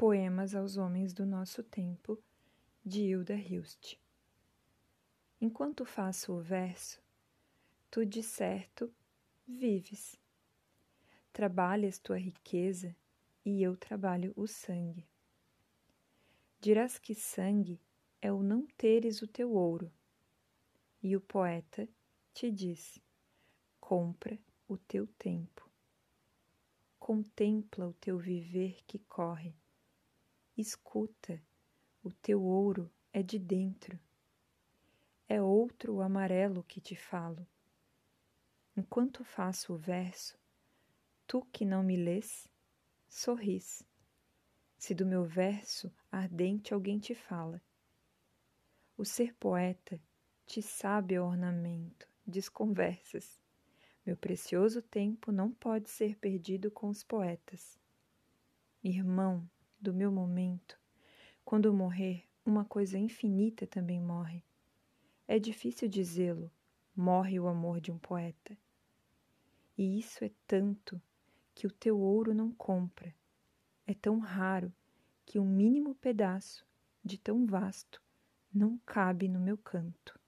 Poemas aos Homens do Nosso Tempo, de Hilda Hilst. Enquanto faço o verso, tu de certo vives. Trabalhas tua riqueza e eu trabalho o sangue. Dirás que sangue é o não teres o teu ouro. E o poeta te diz: compra o teu tempo. Contempla o teu viver que corre. Escuta, o teu ouro é de dentro. É outro o amarelo que te falo. Enquanto faço o verso, tu que não me lês, sorris. Se do meu verso ardente alguém te fala. O ser poeta te sabe ornamento, desconversas. Meu precioso tempo não pode ser perdido com os poetas. Irmão do meu momento, quando morrer, uma coisa infinita também morre. É difícil dizê-lo, morre o amor de um poeta. E isso é tanto que o teu ouro não compra. É tão raro que um mínimo pedaço de tão vasto não cabe no meu canto.